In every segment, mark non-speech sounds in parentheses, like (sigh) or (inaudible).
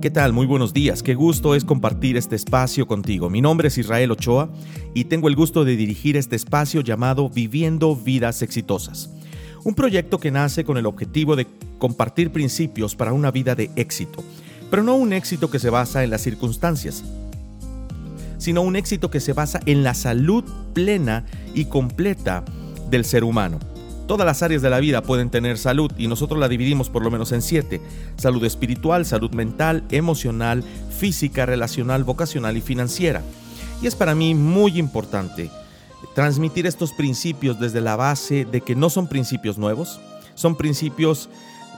¿Qué tal? Muy buenos días. Qué gusto es compartir este espacio contigo. Mi nombre es Israel Ochoa y tengo el gusto de dirigir este espacio llamado Viviendo Vidas Exitosas. Un proyecto que nace con el objetivo de compartir principios para una vida de éxito, pero no un éxito que se basa en las circunstancias, sino un éxito que se basa en la salud plena y completa del ser humano. Todas las áreas de la vida pueden tener salud y nosotros la dividimos por lo menos en siete. Salud espiritual, salud mental, emocional, física, relacional, vocacional y financiera. Y es para mí muy importante transmitir estos principios desde la base de que no son principios nuevos, son principios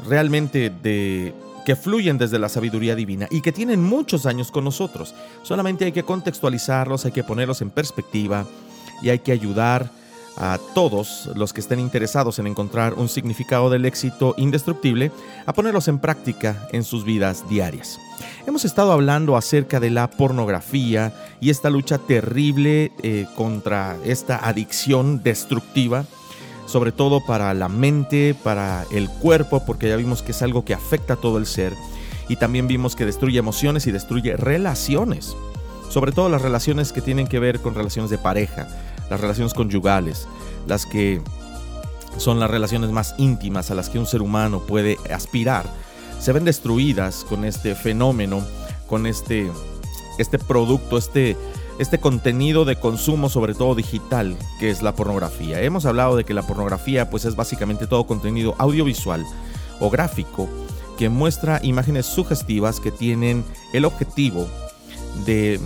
realmente de que fluyen desde la sabiduría divina y que tienen muchos años con nosotros. Solamente hay que contextualizarlos, hay que ponerlos en perspectiva y hay que ayudar a todos los que estén interesados en encontrar un significado del éxito indestructible a ponerlos en práctica en sus vidas diarias. Hemos estado hablando acerca de la pornografía y esta lucha terrible eh, contra esta adicción destructiva, sobre todo para la mente, para el cuerpo, porque ya vimos que es algo que afecta a todo el ser y también vimos que destruye emociones y destruye relaciones, sobre todo las relaciones que tienen que ver con relaciones de pareja las relaciones conyugales, las que son las relaciones más íntimas a las que un ser humano puede aspirar, se ven destruidas con este fenómeno, con este, este producto, este, este contenido de consumo, sobre todo digital, que es la pornografía. Hemos hablado de que la pornografía pues, es básicamente todo contenido audiovisual o gráfico que muestra imágenes sugestivas que tienen el objetivo de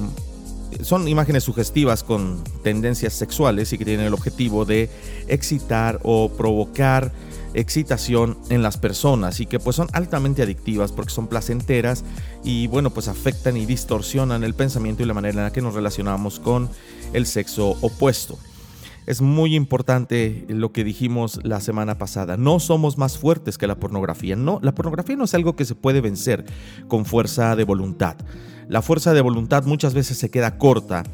son imágenes sugestivas con tendencias sexuales y que tienen el objetivo de excitar o provocar excitación en las personas y que pues son altamente adictivas porque son placenteras y bueno pues afectan y distorsionan el pensamiento y la manera en la que nos relacionamos con el sexo opuesto. Es muy importante lo que dijimos la semana pasada. No somos más fuertes que la pornografía. No, la pornografía no es algo que se puede vencer con fuerza de voluntad la fuerza de voluntad muchas veces se queda corta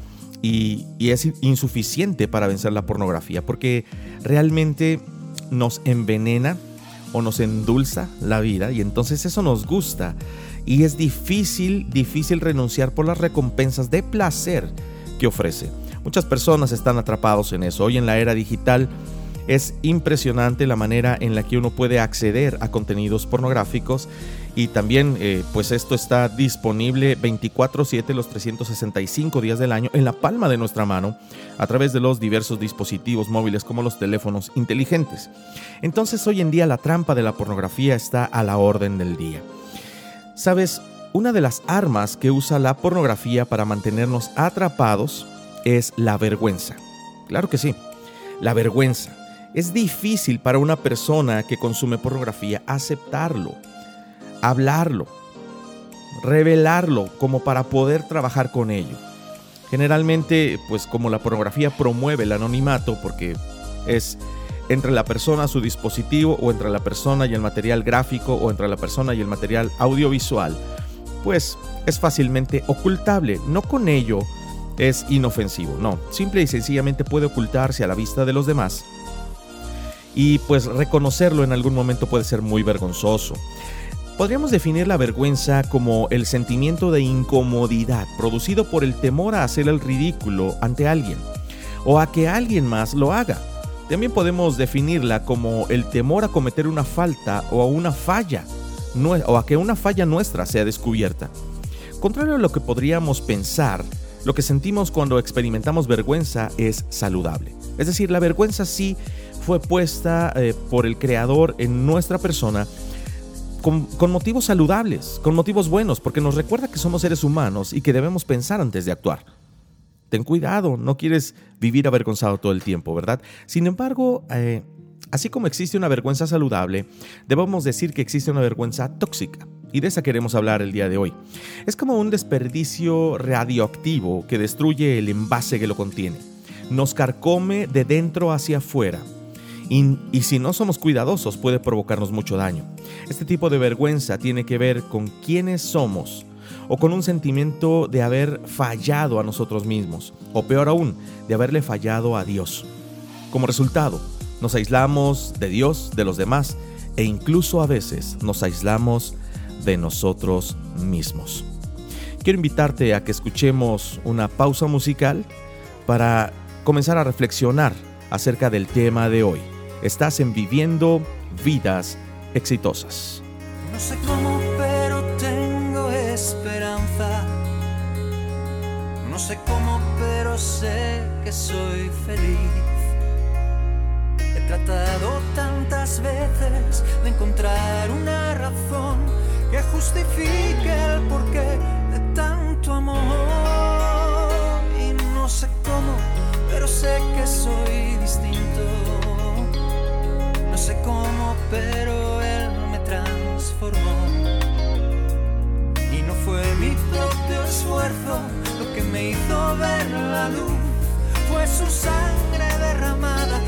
y, es insuficiente para vencer la pornografía, porque realmente nos envenena o nos endulza la vida y entonces eso nos gusta y es difícil, difícil renunciar por las recompensas de placer que ofrece. Muchas personas están atrapados en eso. Hoy en la era digital es impresionante la manera en la que uno puede acceder a contenidos pornográficos y también eh, pues esto está disponible 24/7 los 365 días del año en la palma de nuestra mano a través de los diversos dispositivos móviles como los teléfonos inteligentes. Entonces hoy en día la trampa de la pornografía está a la orden del día. Sabes, una de las armas que usa la pornografía para mantenernos atrapados es la vergüenza. Claro que sí, la vergüenza. Es difícil para una persona que consume pornografía aceptarlo, hablarlo, revelarlo como para poder trabajar con ello. Generalmente, pues como la pornografía promueve el anonimato porque es entre la persona, su dispositivo o entre la persona y el material gráfico o entre la persona y el material audiovisual, pues es fácilmente ocultable. No con ello es inofensivo, no, simple y sencillamente puede ocultarse a la vista de los demás y pues reconocerlo en algún momento puede ser muy vergonzoso. Podríamos definir la vergüenza como el sentimiento de incomodidad producido por el temor a hacer el ridículo ante alguien o a que alguien más lo haga. También podemos definirla como el temor a cometer una falta o a una falla o a que una falla nuestra sea descubierta. Contrario a lo que podríamos pensar, lo que sentimos cuando experimentamos vergüenza es saludable. Es decir, la vergüenza sí fue puesta eh, por el Creador en nuestra persona con, motivos saludables, con motivos buenos, porque nos recuerda que somos seres humanos y que debemos pensar antes de actuar. Ten cuidado, no quieres vivir avergonzado todo el tiempo, ¿verdad? Sin embargo, eh, así como existe una vergüenza saludable, debemos decir que existe una vergüenza tóxica. Y de esa queremos hablar el día de hoy. Es como un desperdicio radioactivo que destruye el envase que lo contiene. Nos carcome de dentro hacia afuera y, si no somos cuidadosos puede provocarnos mucho daño. Este tipo de vergüenza tiene que ver con quiénes somos o con un sentimiento de haber fallado a nosotros mismos o peor aún, de haberle fallado a Dios. Como resultado, nos aislamos de Dios, de los demás e incluso a veces nos aislamos de nosotros mismos. Quiero invitarte a que escuchemos una pausa musical para comenzar a reflexionar acerca del tema de hoy. Estás en Viviendo Vidas Exitosas. No sé cómo, pero tengo esperanza. No sé cómo, pero sé que soy feliz. He tratado tantas veces de encontrar una razón que justifique el porqué de tanto amor. Y no sé cómo, pero sé que soy distinto pero él me transformó. Y no fue mi propio esfuerzo lo que me hizo ver la luz, fue su sangre derramada.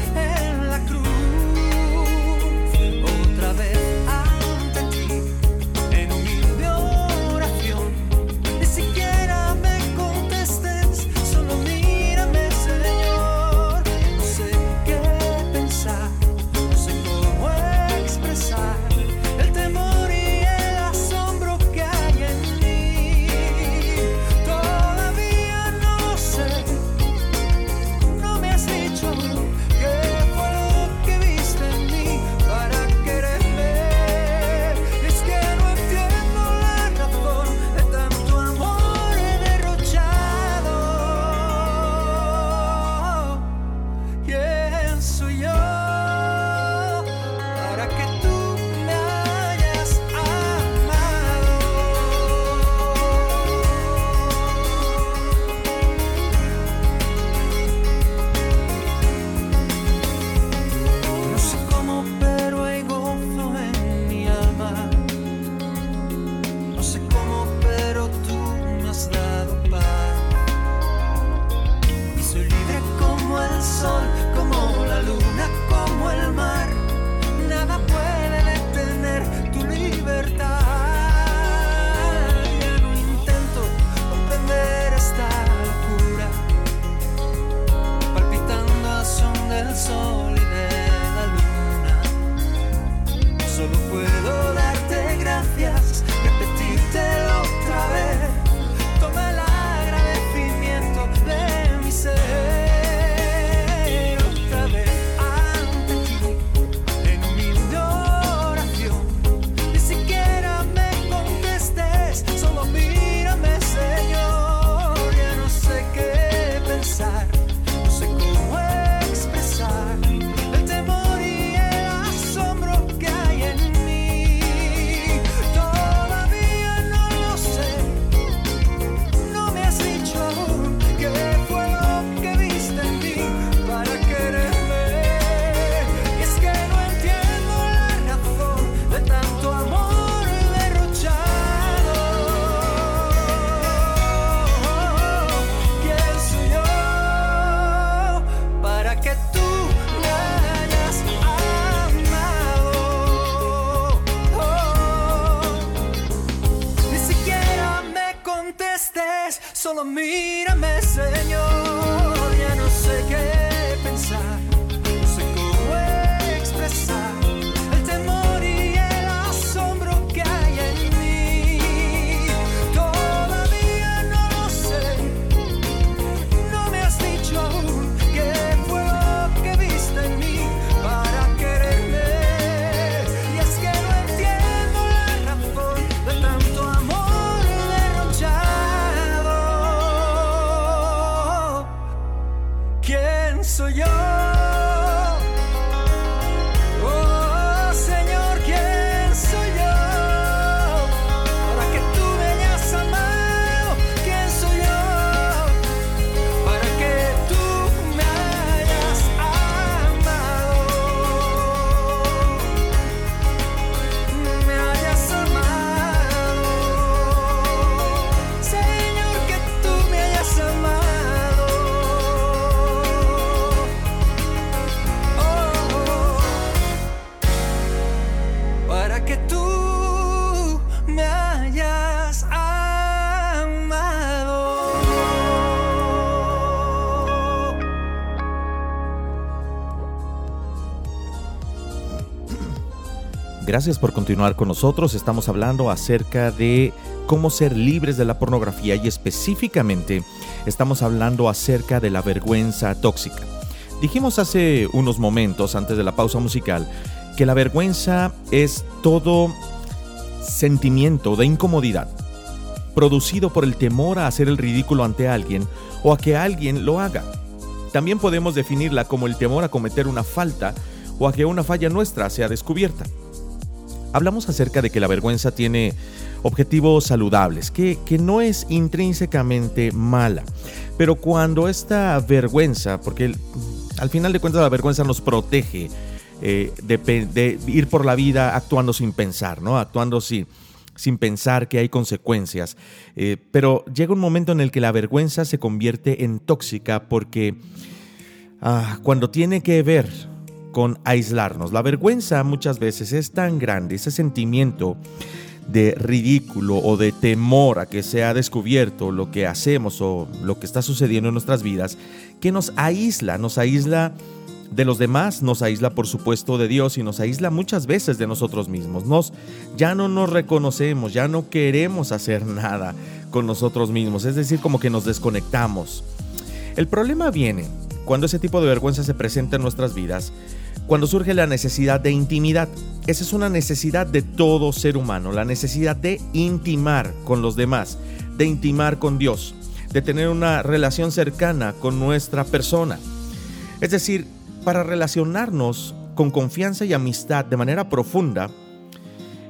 Gracias por continuar con nosotros. Estamos hablando acerca de cómo ser libres de la pornografía y específicamente estamos hablando acerca de la vergüenza tóxica. Dijimos hace unos momentos antes de la pausa musical que la vergüenza es todo sentimiento de incomodidad producido por el temor a hacer el ridículo ante alguien o a que alguien lo haga. También podemos definirla como el temor a cometer una falta o a que una falla nuestra sea descubierta. Hablamos acerca de que la vergüenza tiene objetivos saludables, que, que no es intrínsecamente mala, pero cuando esta vergüenza, porque al final de cuentas la vergüenza nos protege eh, de, ir por la vida actuando sin pensar, ¿no? Actuando sin, sin pensar que hay consecuencias. Eh, pero llega un momento en el que la vergüenza se convierte en tóxica porque ah, cuando tiene que ver con aislarnos, la vergüenza muchas veces es tan grande, ese sentimiento de ridículo o de temor a que sea descubierto lo que hacemos o lo que está sucediendo en nuestras vidas, que nos aísla, nos aísla de los demás, nos aísla por supuesto de Dios y nos aísla muchas veces de nosotros mismos. Nos, ya no nos reconocemos, ya no queremos hacer (laughs) nada con nosotros mismos, es decir, como que nos desconectamos. El problema viene cuando ese tipo de vergüenza se presenta en nuestras vidas, cuando surge la necesidad de intimidad. Esa es una necesidad de todo ser humano, la necesidad de intimar con los demás, de intimar con Dios, de tener una relación cercana con nuestra persona. Es decir, para relacionarnos con confianza y amistad de manera profunda,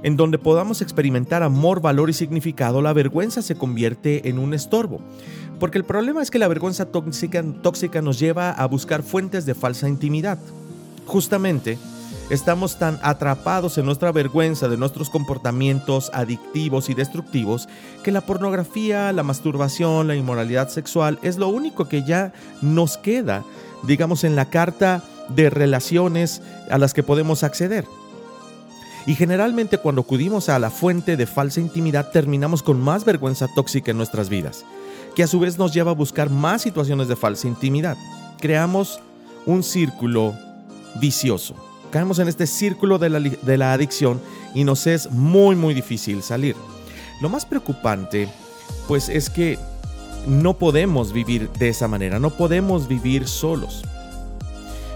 en donde podamos experimentar amor, valor y significado, la vergüenza se convierte en un estorbo. Porque el problema es que la vergüenza tóxica, tóxica nos lleva a buscar fuentes de falsa intimidad. Justamente, estamos tan atrapados en nuestra vergüenza de nuestros comportamientos adictivos y destructivos que la pornografía, la masturbación, la inmoralidad sexual es lo único que ya nos queda digamos, en la carta de relaciones a las que podemos acceder. Y generalmente cuando acudimos a la fuente de falsa intimidad terminamos con más vergüenza tóxica en nuestras vidas, que a su vez nos lleva a buscar más situaciones de falsa intimidad. Creamos un círculo vicioso. Caemos en este círculo de la, de la adicción y nos es muy muy difícil salir. Lo más preocupante pues es que no podemos vivir de esa manera, no podemos vivir solos.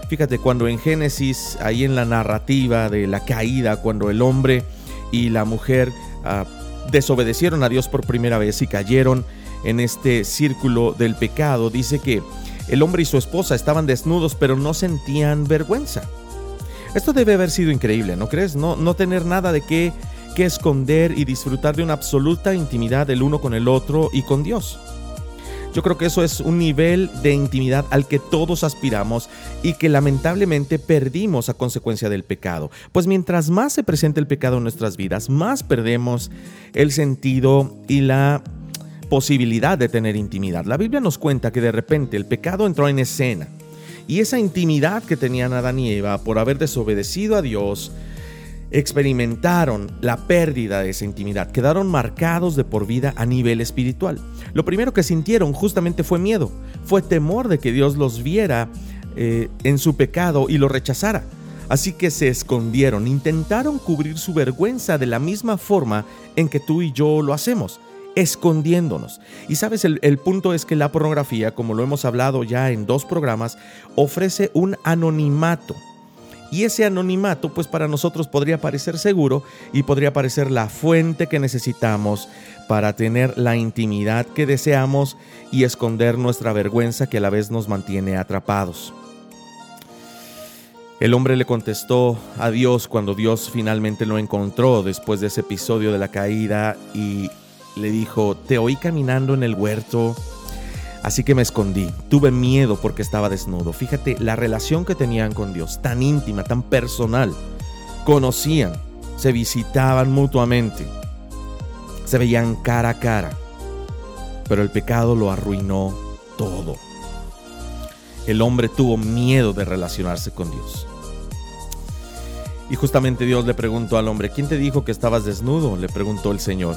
Fíjate, cuando en Génesis, ahí en la narrativa de la caída, cuando el hombre y la mujer uh, desobedecieron a Dios por primera vez y cayeron en este círculo del pecado, dice que el hombre y su esposa estaban desnudos pero no sentían vergüenza. Esto debe haber sido increíble, ¿no crees? No, no tener nada de qué, qué esconder y disfrutar de una absoluta intimidad el uno con el otro y con Dios. Yo creo que eso es un nivel de intimidad al que todos aspiramos y que lamentablemente perdimos a consecuencia del pecado. Pues mientras más se presenta el pecado en nuestras vidas, más perdemos el sentido y la posibilidad de tener intimidad. La Biblia nos cuenta que de repente el pecado entró en escena y esa intimidad que tenían Adán y Eva por haber desobedecido a Dios, experimentaron la pérdida de esa intimidad, quedaron marcados de por vida a nivel espiritual. Lo primero que sintieron justamente fue miedo, fue temor de que Dios los viera eh, en su pecado y lo rechazara. Así que se escondieron, intentaron cubrir su vergüenza de la misma forma en que tú y yo lo hacemos, escondiéndonos. Y sabes, el, punto es que la pornografía, como lo hemos hablado ya en dos programas, ofrece un anonimato y ese anonimato, pues para nosotros podría parecer seguro y podría parecer la fuente que necesitamos para tener la intimidad que deseamos y esconder nuestra vergüenza que a la vez nos mantiene atrapados. El hombre le contestó a Dios cuando Dios finalmente lo encontró después de ese episodio de la caída y le dijo, te oí caminando en el huerto Así que me escondí. Tuve miedo porque estaba desnudo. Fíjate la relación que tenían con Dios, tan íntima, tan personal. Conocían, se visitaban mutuamente, se veían cara a cara. Pero el pecado lo arruinó todo. El hombre tuvo miedo de relacionarse con Dios. Y justamente Dios le preguntó al hombre, ¿quién te dijo que estabas desnudo? Le preguntó el Señor.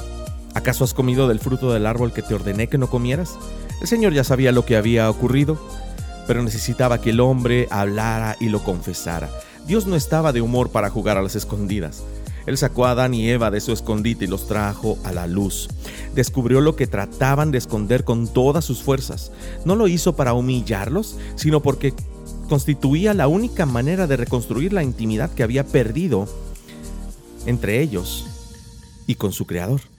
¿Acaso has comido del fruto del árbol que te ordené que no comieras? El Señor ya sabía lo que había ocurrido, pero necesitaba que el hombre hablara y lo confesara. Dios no estaba de humor para jugar a las escondidas. Él sacó a Adán y Eva de su escondite y los trajo a la luz. Descubrió lo que trataban de esconder con todas sus fuerzas. No lo hizo para humillarlos, sino porque constituía la única manera de reconstruir la intimidad que había perdido entre ellos y con su Creador.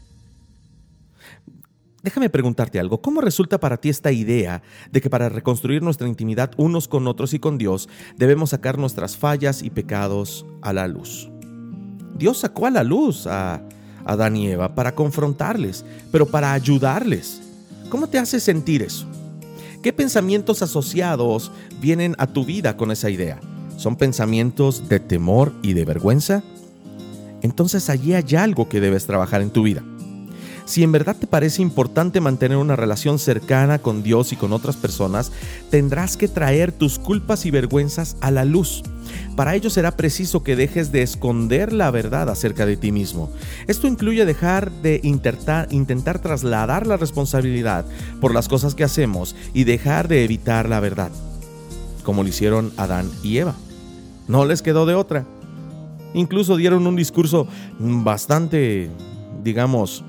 Déjame preguntarte algo, ¿cómo resulta para ti esta idea de que para reconstruir nuestra intimidad unos con otros y con Dios debemos sacar nuestras fallas y pecados a la luz? Dios sacó a la luz a Adán y Eva para confrontarles, pero para ayudarles. ¿Cómo te hace sentir eso? ¿Qué pensamientos asociados vienen a tu vida con esa idea? ¿Son pensamientos de temor y de vergüenza? Entonces allí hay algo que debes trabajar en tu vida. Si en verdad te parece importante mantener una relación cercana con Dios y con otras personas, tendrás que traer tus culpas y vergüenzas a la luz. Para ello será preciso que dejes de esconder la verdad acerca de ti mismo. Esto incluye dejar de intentar, trasladar la responsabilidad por las cosas que hacemos y dejar de evitar la verdad, como lo hicieron Adán y Eva. No les quedó de otra. Incluso dieron un discurso bastante, digamos,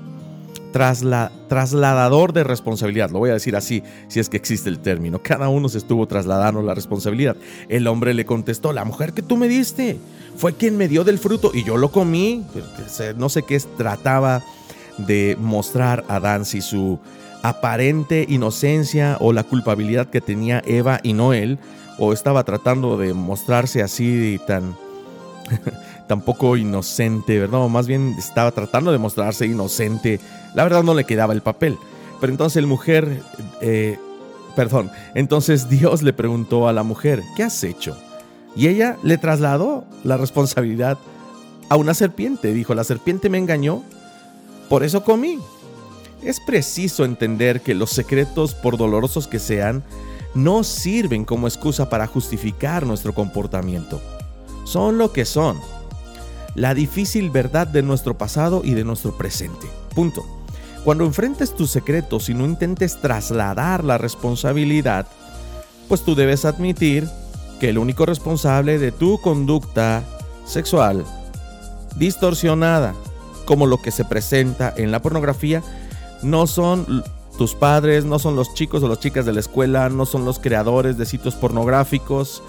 trasladador de responsabilidad, lo voy a decir así, si es que existe el término. Cada uno se estuvo trasladando la responsabilidad. El hombre le contestó, la mujer que tú me diste fue quien me dio del fruto y yo lo comí. No sé qué trataba de mostrar a Adán si su aparente inocencia o la culpabilidad que tenía Eva y no él, o estaba tratando de mostrarse así tan tampoco inocente, ¿verdad? más bien estaba tratando de mostrarse inocente. La verdad no le quedaba el papel. Pero entonces el mujer, eh, perdón, entonces (laughs) Dios le preguntó a la mujer, ¿qué has hecho? Y ella le trasladó la responsabilidad a una serpiente. Dijo, la serpiente me engañó, por eso comí. Es preciso entender que los secretos, por dolorosos que sean, no sirven como excusa para justificar nuestro comportamiento. Son lo que son la difícil verdad de nuestro pasado y de nuestro presente. Punto. Cuando enfrentes tus secretos y no intentes trasladar la responsabilidad, pues tú debes admitir que el único responsable de tu conducta sexual distorsionada, como lo que se presenta en la pornografía, no son tus padres, no son los chicos o las chicas de la escuela, no son los creadores de sitios pornográficos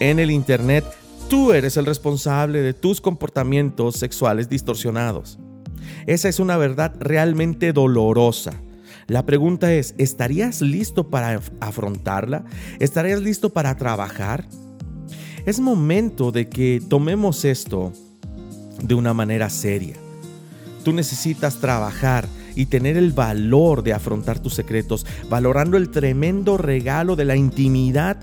en el Internet, Tú eres el responsable de tus comportamientos sexuales distorsionados. Esa es una verdad realmente dolorosa. La pregunta es, ¿estarías listo para afrontarla? ¿Estarías listo para trabajar? Es momento de que tomemos esto de una manera seria. Tú necesitas trabajar y tener el valor de afrontar tus secretos, valorando el tremendo regalo de la intimidad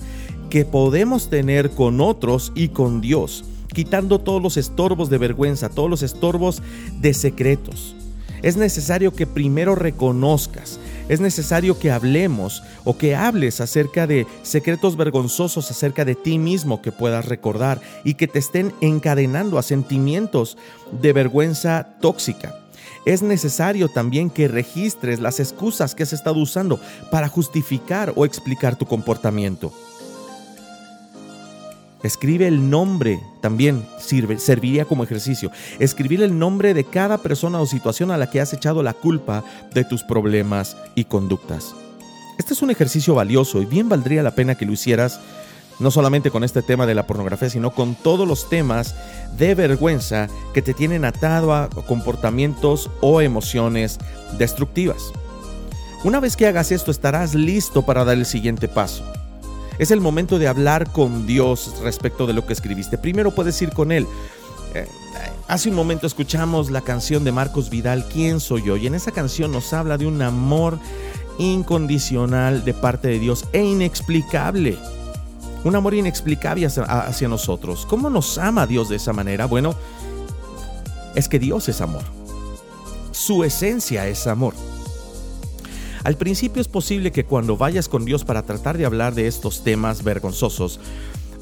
que podemos tener con otros y con Dios, quitando todos los estorbos de vergüenza, todos los estorbos de secretos. Es necesario que primero reconozcas, es necesario que hablemos o que hables acerca de secretos vergonzosos acerca de ti mismo que puedas recordar y que te estén encadenando a sentimientos de vergüenza tóxica. Es necesario también que registres las excusas que has estado usando para justificar o explicar tu comportamiento. Escribe el nombre, también sirve, serviría como ejercicio. Escribir el nombre de cada persona o situación a la que has echado la culpa de tus problemas y conductas. Este es un ejercicio valioso y bien valdría la pena que lo hicieras no solamente con este tema de la pornografía, sino con todos los temas de vergüenza que te tienen atado a comportamientos o emociones destructivas. Una vez que hagas esto, estarás listo para dar el siguiente paso. Es el momento de hablar con Dios respecto de lo que escribiste. Primero puedes ir con Él. Eh, hace un momento escuchamos la canción de Marcos Vidal, ¿Quién soy yo? Y en esa canción nos habla de un amor incondicional de parte de Dios e inexplicable. Un amor inexplicable hacia, hacia nosotros. ¿Cómo nos ama Dios de esa manera? Bueno, es que Dios es amor. Su esencia es amor. Al principio es posible que cuando vayas con Dios para tratar de hablar de estos temas vergonzosos,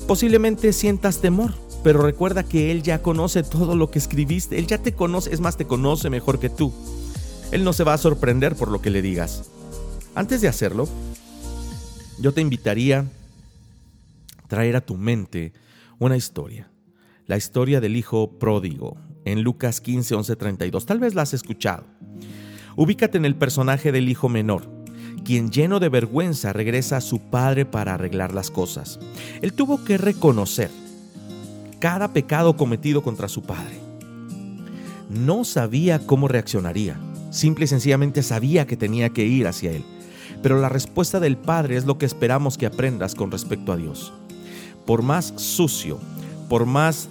posiblemente sientas temor, pero recuerda que Él ya conoce todo lo que escribiste, Él ya te conoce, es más, te conoce mejor que tú. Él no se va a sorprender por lo que le digas. Antes de hacerlo, yo te invitaría a traer a tu mente una historia, la historia del hijo pródigo, en Lucas 15, 11, 32. Tal vez la has escuchado. Ubícate en el personaje del hijo menor, quien lleno de vergüenza regresa a su padre para arreglar las cosas. Él tuvo que reconocer cada pecado cometido contra su padre. No sabía cómo reaccionaría, simple y sencillamente sabía que tenía que ir hacia él. Pero la respuesta del padre es lo que esperamos que aprendas con respecto a Dios. Por más sucio, por más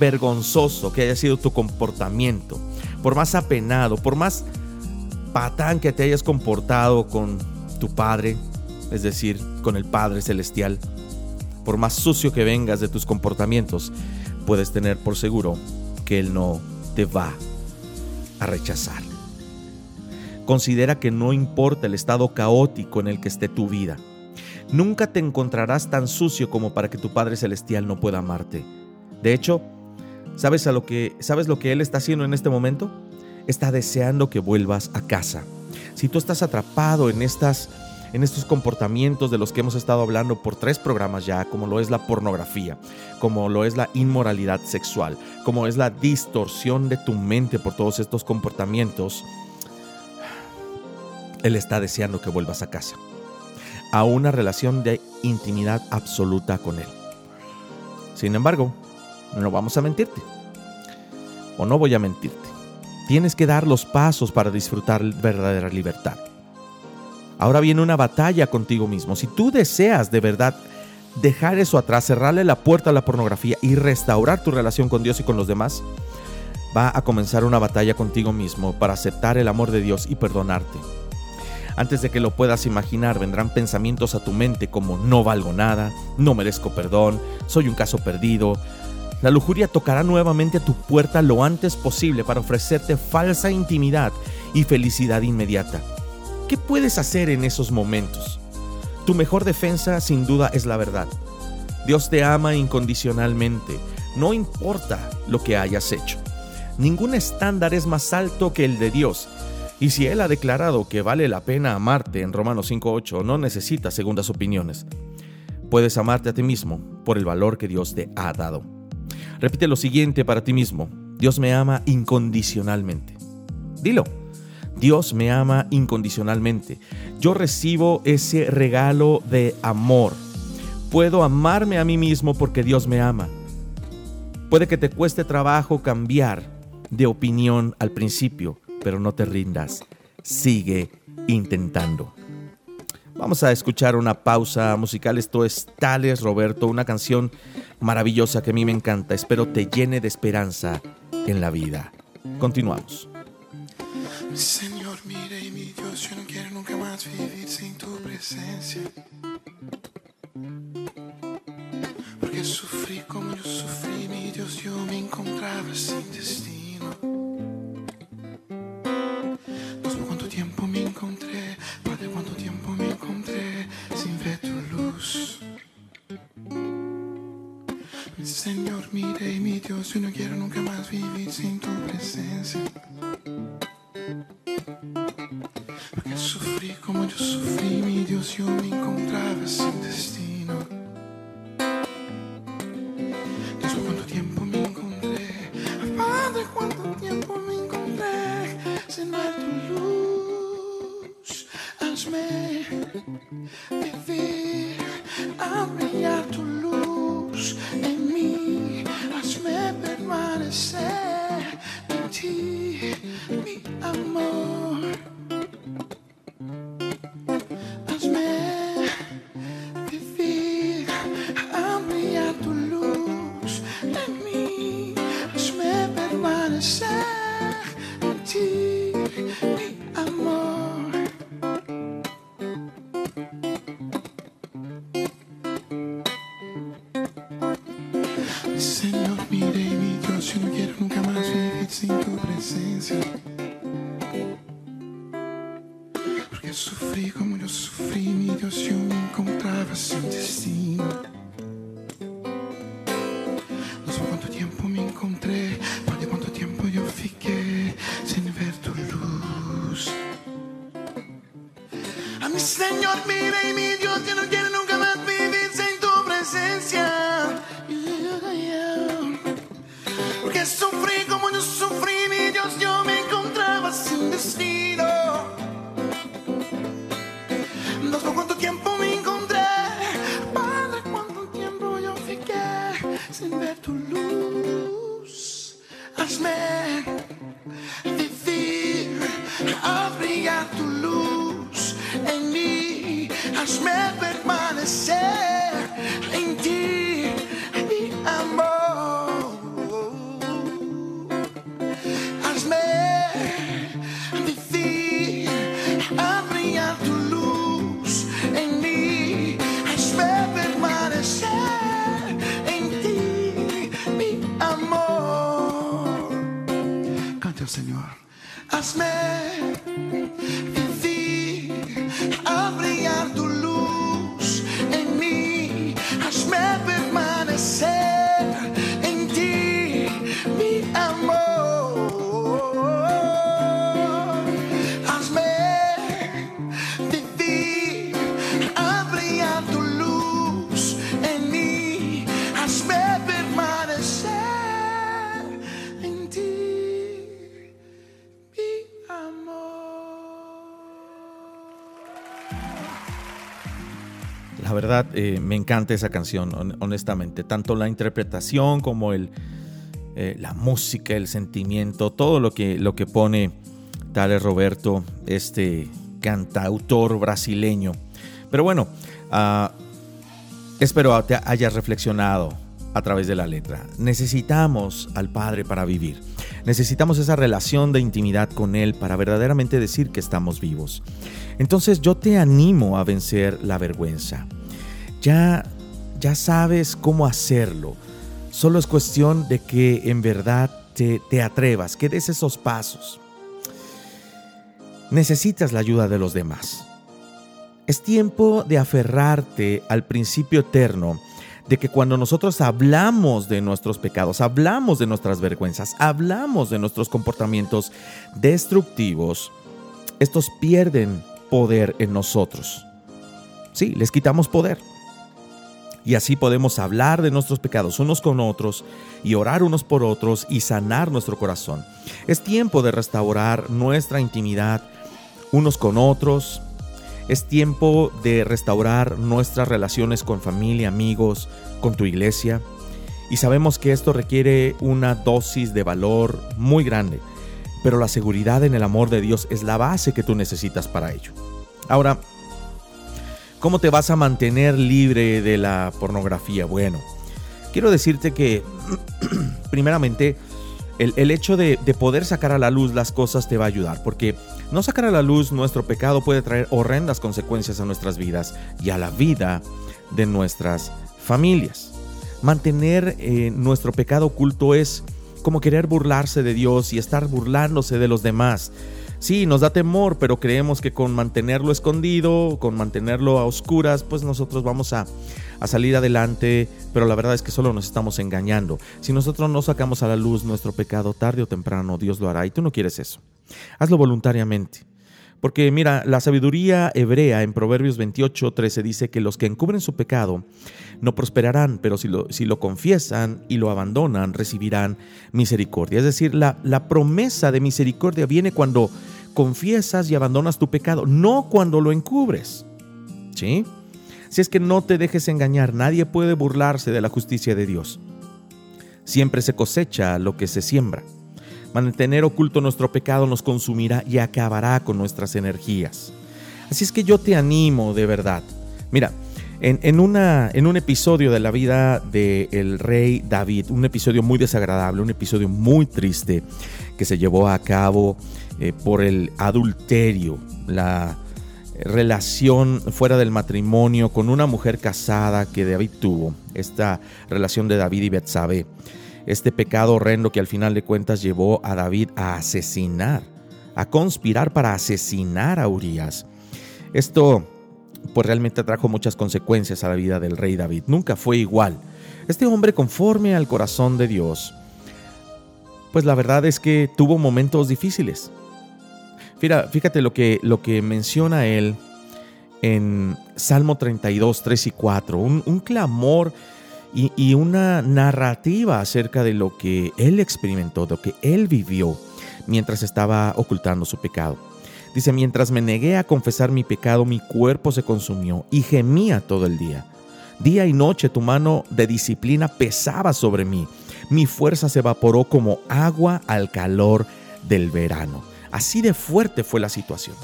vergonzoso que haya sido tu comportamiento, por más apenado, por más patán que te hayas comportado con tu Padre, es decir, con el Padre Celestial, por más sucio que vengas de tus comportamientos, puedes tener por seguro que Él no te va a rechazar. Considera que no importa el estado caótico en el que esté tu vida. Nunca te encontrarás tan sucio como para que tu Padre Celestial no pueda amarte. De hecho, ¿sabes, a lo que, ¿sabes lo que Él está haciendo en este momento? Está deseando que vuelvas a casa. Si tú estás atrapado en estas en estos comportamientos de los que hemos estado hablando por tres programas ya, como lo es la pornografía, como lo es la inmoralidad sexual, como es la distorsión de tu mente por todos estos comportamientos, Él está deseando que vuelvas a casa, a una relación de intimidad absoluta con Él. Sin embargo, no vamos a mentirte, o no voy a mentirte. Tienes que dar los pasos para disfrutar verdadera libertad. Ahora viene una batalla contigo mismo. Si tú deseas de verdad dejar eso atrás, cerrarle la puerta a la pornografía y restaurar tu relación con Dios y con los demás, va a comenzar una batalla contigo mismo para aceptar el amor de Dios y perdonarte. Antes de que lo puedas imaginar, vendrán pensamientos a tu mente como no valgo nada, no merezco perdón, soy un caso perdido. La lujuria tocará nuevamente a tu puerta lo antes posible para ofrecerte falsa intimidad y felicidad inmediata. ¿Qué puedes hacer en esos momentos? Tu mejor defensa sin duda es la verdad. Dios te ama incondicionalmente, no importa lo que hayas hecho. Ningún estándar es más alto que el de Dios. Y si Él ha declarado que vale la pena amarte en Romanos 5.8, no necesitas segundas opiniones. Puedes amarte a ti mismo por el valor que Dios te ha dado. Repite lo siguiente para ti mismo. Dios me ama incondicionalmente. Dilo. Dios me ama incondicionalmente. Yo recibo ese regalo de amor. Puedo amarme a mí mismo porque Dios me ama. Puede que te cueste trabajo cambiar de opinión al principio, pero no te rindas. Sigue intentando. Vamos a escuchar una pausa musical. Esto es Tales Roberto, una canción maravillosa que a mí me encanta. Espero te llene de esperanza en la vida. Continuamos. Señor, mire y mi Dios, yo no quiero nunca más vivir sin tu presencia. Porque sufrí como yo sufrí, mi Dios, yo me encontraba sin destino. Eh, me encanta esa canción, hon- honestamente. Tanto la interpretación como el, eh, la música, el sentimiento, todo lo que, lo que pone Tales Roberto, este cantautor brasileño. Pero bueno, ah, espero te hayas reflexionado a través de la letra. Necesitamos al Padre para vivir. Necesitamos esa relación de intimidad con Él para verdaderamente decir que estamos vivos. Entonces yo te animo a vencer la vergüenza. Ya, ya sabes cómo hacerlo. Solo es cuestión de que en verdad te, te atrevas, que des esos pasos. Necesitas la ayuda de los demás. Es tiempo de aferrarte al principio eterno de que cuando nosotros hablamos de nuestros pecados, hablamos de nuestras vergüenzas, hablamos de nuestros comportamientos destructivos, estos pierden poder en nosotros. Sí, les quitamos poder. Y así podemos hablar de nuestros pecados unos con otros y orar unos por otros y sanar nuestro corazón. Es tiempo de restaurar nuestra intimidad unos con otros. Es tiempo de restaurar nuestras relaciones con familia, amigos, con tu iglesia. Y sabemos que esto requiere una dosis de valor muy grande, pero la seguridad en el amor de Dios es la base que tú necesitas para ello. Ahora, ¿cómo te vas a mantener libre de la pornografía? Bueno, quiero decirte que, (clears throat) primeramente, el, el hecho de, de poder sacar a la luz las cosas te va a ayudar, porque no sacar a la luz nuestro pecado puede traer horrendas consecuencias a nuestras vidas y a la vida de nuestras familias. Mantener eh, nuestro pecado oculto es como querer burlarse de Dios y estar burlándose de los demás. Sí, nos da temor, pero creemos que con mantenerlo escondido, con mantenerlo a oscuras, pues nosotros vamos a, a salir adelante, pero la verdad es que solo nos estamos engañando. Si nosotros no sacamos a la luz nuestro pecado tarde o temprano, Dios lo hará y tú no quieres eso. Hazlo voluntariamente. Porque mira, la sabiduría hebrea en Proverbios 28, 13 dice que los que encubren su pecado no prosperarán, pero si lo, si lo confiesan y lo abandonan, recibirán misericordia. Es decir, la, la promesa de misericordia viene cuando confiesas y abandonas tu pecado, no cuando lo encubres. ¿Sí? Si es que no te dejes engañar, nadie puede burlarse de la justicia de Dios. Siempre se cosecha lo que se siembra. Mantener oculto nuestro pecado nos consumirá y acabará con nuestras energías. Así es que yo te animo de verdad. Mira, en, un episodio de la vida del rey David, un episodio muy desagradable, un episodio muy triste que se llevó a cabo eh, por el adulterio, la relación fuera del matrimonio con una mujer casada que David tuvo, esta relación de David y Betsabé este pecado horrendo que al final de cuentas llevó a David a asesinar, a conspirar para asesinar a Urias. Esto pues realmente trajo muchas consecuencias a la vida del rey David. Nunca fue igual. Este hombre conforme al corazón de Dios, pues la verdad es que tuvo momentos difíciles. Fíjate, lo que, lo que menciona él en Salmo 32, 3 y 4, un, un clamor y, una narrativa acerca de lo que él experimentó, de lo que él vivió mientras estaba ocultando su pecado. Dice, mientras me negué a confesar mi pecado, mi cuerpo se consumió y gemía todo el día. Día y noche tu mano de disciplina pesaba sobre mí. Mi fuerza se evaporó como agua al calor del verano. Así de fuerte fue la situación.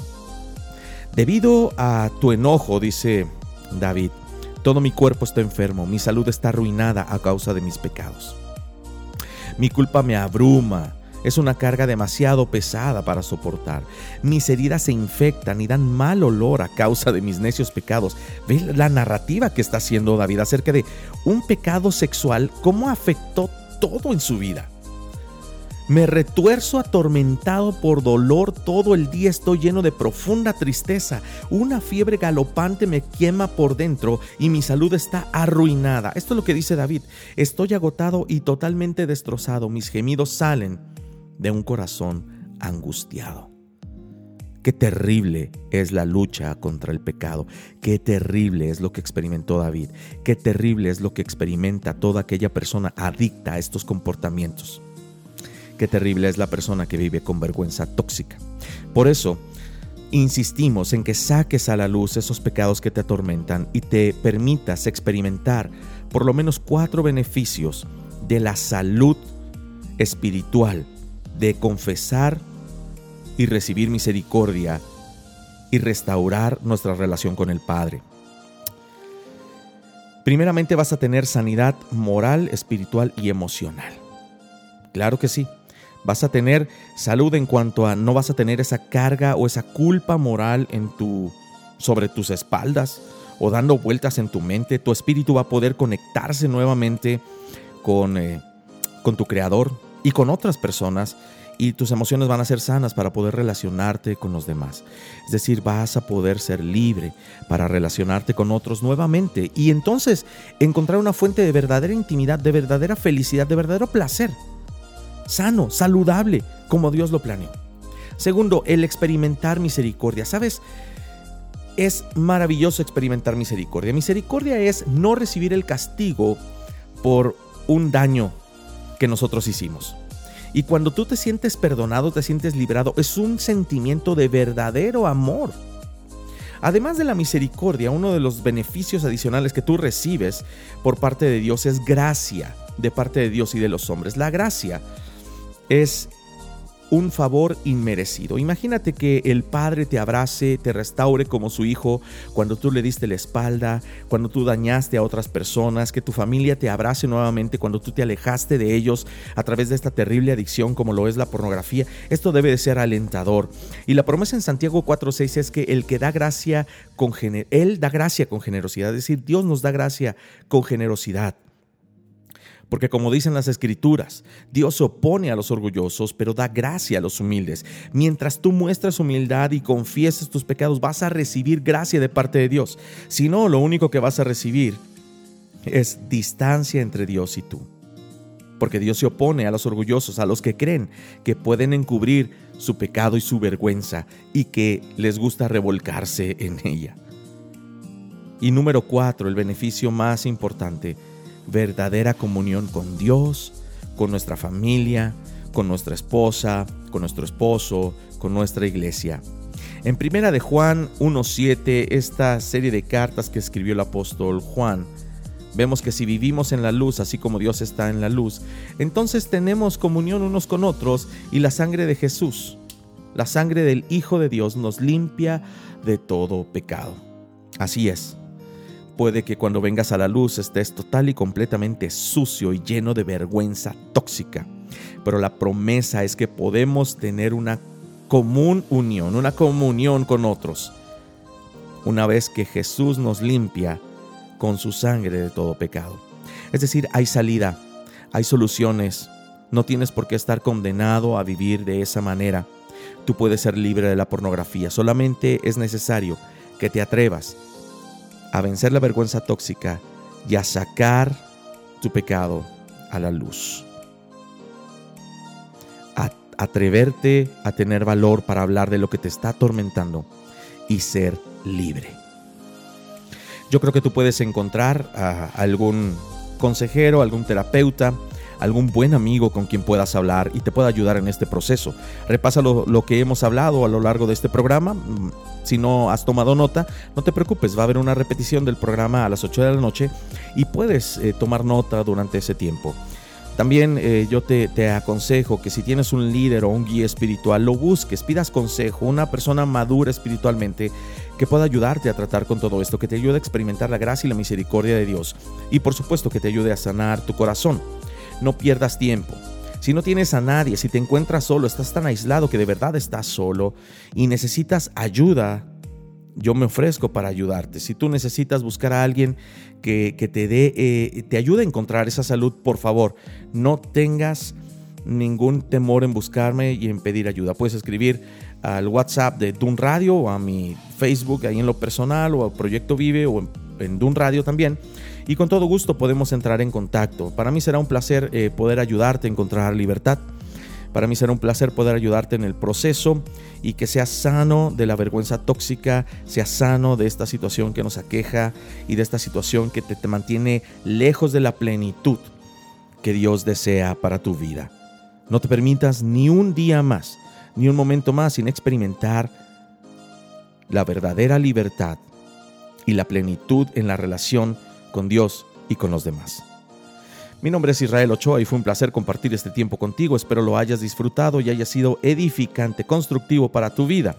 Debido a tu enojo, dice David, todo mi cuerpo está enfermo, mi salud está arruinada a causa de mis pecados. Mi culpa me abruma, es una carga demasiado pesada para soportar. Mis heridas se infectan y dan mal olor a causa de mis necios pecados. ¿Ves la narrativa que está haciendo David acerca de un pecado sexual? ¿Cómo afectó todo en su vida? Me retuerzo atormentado por dolor todo el día, estoy lleno de profunda tristeza. Una fiebre galopante me quema por dentro y mi salud está arruinada. Esto es lo que dice David. Estoy agotado y totalmente destrozado. Mis gemidos salen de un corazón angustiado. Qué terrible es la lucha contra el pecado. Qué terrible es lo que experimentó David. Qué terrible es lo que experimenta toda aquella persona adicta a estos comportamientos. Qué terrible es la persona que vive con vergüenza tóxica. Por eso, insistimos en que saques a la luz esos pecados que te atormentan y te permitas experimentar por lo menos cuatro beneficios de la salud espiritual, de confesar y recibir misericordia y restaurar nuestra relación con el Padre. Primeramente vas a tener sanidad moral, espiritual y emocional. Claro que sí. Vas a tener salud en cuanto a no vas a tener esa carga o esa culpa moral en tu sobre tus espaldas o dando vueltas en tu mente. Tu espíritu va a poder conectarse nuevamente con, eh, con tu creador y con otras personas y tus emociones van a ser sanas para poder relacionarte con los demás. Es decir, vas a poder ser libre para relacionarte con otros nuevamente y entonces encontrar una fuente de verdadera intimidad, de verdadera felicidad, de verdadero placer. Sano, saludable, como Dios lo planeó. Segundo, el experimentar misericordia. ¿Sabes? Es maravilloso experimentar misericordia. Misericordia es no recibir el castigo por un daño que nosotros hicimos. Y cuando tú te sientes perdonado, te sientes librado, es un sentimiento de verdadero amor. Además de la misericordia, uno de los beneficios adicionales que tú recibes por parte de Dios es gracia de parte de Dios y de los hombres. La gracia es un favor inmerecido. Imagínate que el Padre te abrace, te restaure como su hijo cuando tú le diste la espalda, cuando tú dañaste a otras personas, que tu familia te abrace nuevamente cuando tú te alejaste de ellos a través de esta terrible adicción como lo es la pornografía. Esto debe de ser alentador. Y la promesa en Santiago 4:6 es que el que da gracia con él da gracia con generosidad, es decir, Dios nos da gracia con generosidad. Porque como dicen las escrituras, Dios se opone a los orgullosos, pero da gracia a los humildes. Mientras tú muestras humildad y confieses tus pecados, vas a recibir gracia de parte de Dios. Si no, lo único que vas a recibir es distancia entre Dios y tú. Porque Dios se opone a los orgullosos, a los que creen que pueden encubrir su pecado y su vergüenza y que les gusta revolcarse en ella. Y número cuatro, el beneficio más importante verdadera comunión con Dios, con nuestra familia, con nuestra esposa, con nuestro esposo, con nuestra iglesia. En primera de Juan 1.7, esta serie de cartas que escribió el apóstol Juan, vemos que si vivimos en la luz, así como Dios está en la luz, entonces tenemos comunión unos con otros y la sangre de Jesús, la sangre del Hijo de Dios nos limpia de todo pecado. Así es, Puede que cuando vengas a la luz estés total y completamente sucio y lleno de vergüenza tóxica. Pero la promesa es que podemos tener una común unión, una comunión con otros. Una vez que Jesús nos limpia con su sangre de todo pecado. Es decir, hay salida, hay soluciones. No tienes por qué estar condenado a vivir de esa manera. Tú puedes ser libre de la pornografía. Solamente es necesario que te atrevas a vencer la vergüenza tóxica y a sacar tu pecado a la luz. A atreverte a tener valor para hablar de lo que te está atormentando y ser libre. Yo creo que tú puedes encontrar ah, algún consejero, algún terapeuta, algún buen amigo con quien puedas hablar y te pueda ayudar en este proceso. Repasa lo, que hemos hablado a lo largo de este programa. Mm, Si no has tomado nota, no te preocupes, va a haber una repetición del programa a las 8 de la noche y puedes eh, tomar nota durante ese tiempo. También eh, yo te, te, aconsejo que si tienes un líder o un guía espiritual, lo busques, pidas consejo, una persona madura espiritualmente que pueda ayudarte a tratar con todo esto, que te ayude a experimentar la gracia y la misericordia de Dios y por supuesto que te ayude a sanar tu corazón. No pierdas tiempo. Si no tienes a nadie, si te encuentras solo, estás tan aislado que de verdad estás solo y necesitas ayuda, yo me ofrezco para ayudarte. Si tú necesitas buscar a alguien que, te dé, eh, te ayude a encontrar esa salud, por favor, no tengas ningún temor en buscarme y en pedir ayuda. Puedes escribir al WhatsApp de Dun Radio o a mi Facebook ahí en lo personal o al Proyecto Vive o en, en Dun Radio también. Y con todo gusto podemos entrar en contacto. Para mí será un placer eh, poder ayudarte a encontrar libertad. Para mí será un placer poder ayudarte en el proceso y que seas sano de la vergüenza tóxica, seas sano de esta situación que nos aqueja y de esta situación que te, te mantiene lejos de la plenitud que Dios desea para tu vida. No te permitas ni un día más, ni un momento más sin experimentar la verdadera libertad y la plenitud en la relación con Dios y con los demás. Mi nombre es Israel Ochoa y fue un placer compartir este tiempo contigo. Espero lo hayas disfrutado y haya sido edificante, constructivo para tu vida.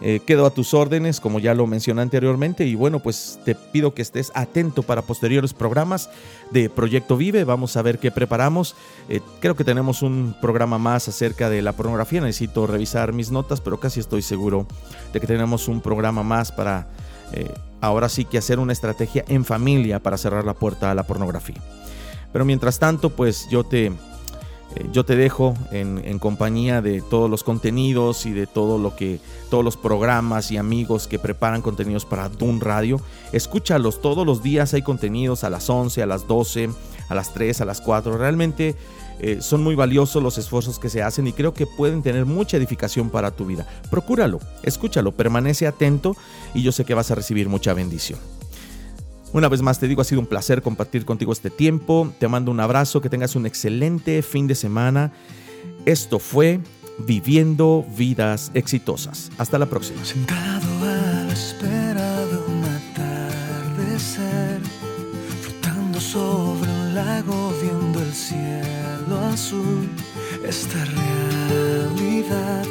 Eh, quedo a tus órdenes, como ya lo mencioné anteriormente, y bueno, pues te pido que estés atento para posteriores programas de Proyecto Vive. Vamos a ver qué preparamos. Eh, creo que tenemos un programa más acerca de la pornografía. Necesito revisar mis notas, pero casi estoy seguro de que tenemos un programa más para eh, ahora sí que hacer una estrategia en familia para cerrar la puerta a la pornografía. Pero mientras tanto, pues yo te, eh, yo te dejo en, en, compañía de todos los contenidos y de todo lo que, todos los programas y amigos que preparan contenidos para Dun Radio. Escúchalos todos los días, hay contenidos a las 11, a las 12, a las 3, a las 4. Realmente eh, son muy valiosos los esfuerzos que se hacen y creo que pueden tener mucha edificación para tu vida. Procúralo, escúchalo, permanece atento y yo sé que vas a recibir mucha bendición. Una vez más te digo, ha sido un placer compartir contigo este tiempo. Te mando un abrazo, que tengas un excelente fin de semana. Esto fue Viviendo Vidas Exitosas. Hasta la próxima. Sentado a la espera de un atardecer, flotando sobre un lago, viendo el cielo azul, esta realidad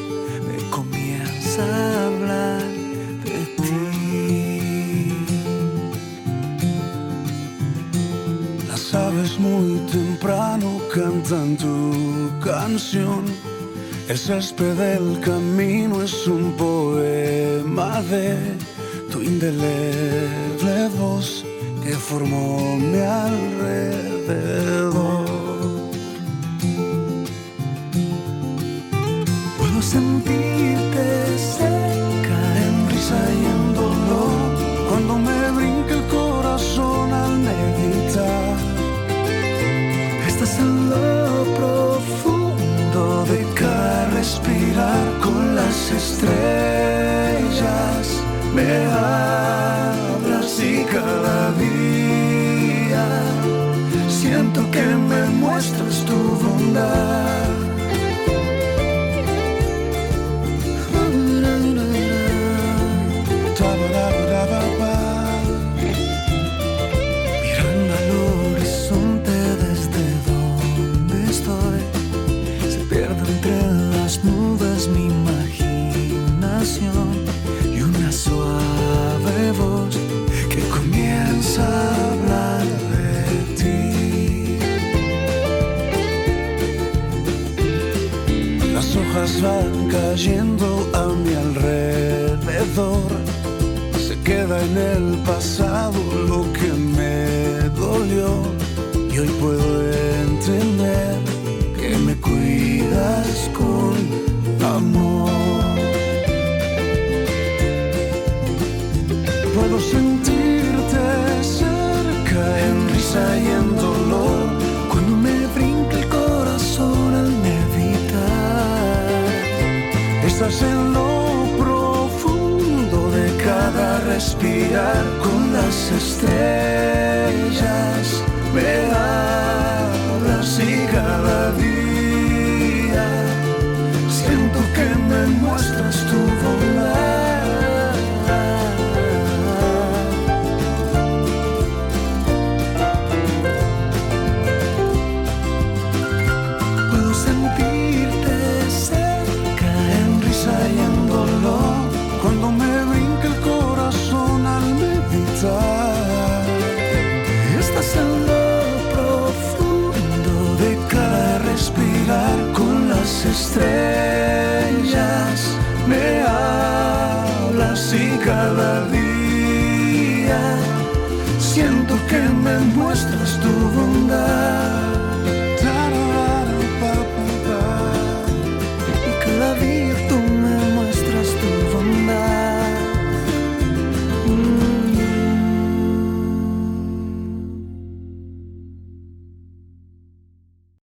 me comienza a hablar Aves muy temprano cantan tu canción. El césped del camino es un poema de tu indeleble voz que formó mi alrededor. Puedo sentirte cerca en risa y en el respirar con las estrellas. me